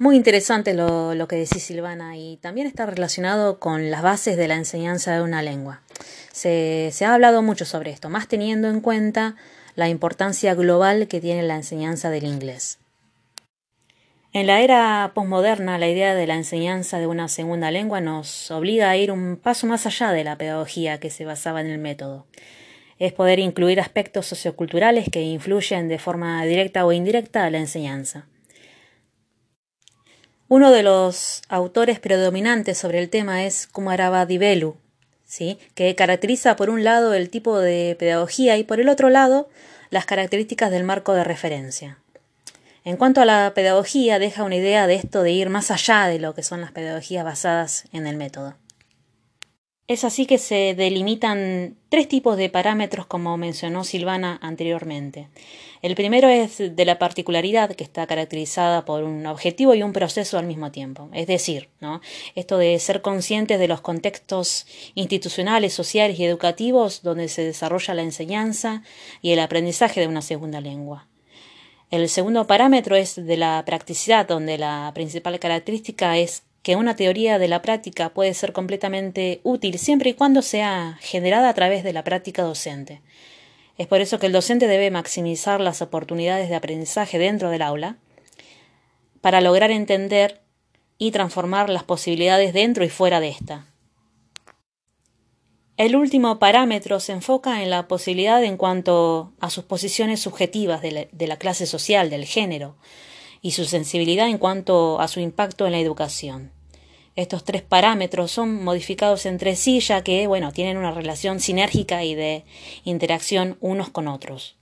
Muy interesante lo, que decís, Silvana, y también está relacionado con las bases de la enseñanza de una lengua. Se, se, ha hablado mucho sobre esto, más teniendo en cuenta la importancia global que tiene la enseñanza del inglés. En la era posmoderna, la idea de la enseñanza de una segunda lengua nos obliga a ir un paso más allá de la pedagogía que se basaba en el método. Es poder incluir aspectos socioculturales que influyen de forma directa o indirecta a la enseñanza. Uno de los autores predominantes sobre el tema es Kumarava Divelu, ¿sí? que caracteriza por un lado el tipo de pedagogía y por el otro lado las características del marco de referencia. En cuanto a la pedagogía, deja una idea de esto de ir más allá de lo que son las pedagogías basadas en el método. Es así que se delimitan tres tipos de parámetros como mencionó Silvana anteriormente. El primero es de la particularidad que está caracterizada por un objetivo y un proceso al mismo tiempo. Es decir, ¿no? esto de ser conscientes de los contextos institucionales, sociales y educativos donde se desarrolla la enseñanza y el aprendizaje de una segunda lengua. El segundo parámetro es de la practicidad, donde la principal característica es que una teoría de la práctica puede ser completamente útil siempre y cuando sea generada a través de la práctica docente. Es por eso que el docente debe maximizar las oportunidades de aprendizaje dentro del aula para lograr entender y transformar las posibilidades dentro y fuera de esta. El último parámetro se enfoca en la posibilidad en cuanto a sus posiciones subjetivas de la, de la clase social, del género, y su sensibilidad en cuanto a su impacto en la educación. Estos tres parámetros son modificados entre sí ya que, bueno, tienen una relación sinérgica y de interacción unos con otros.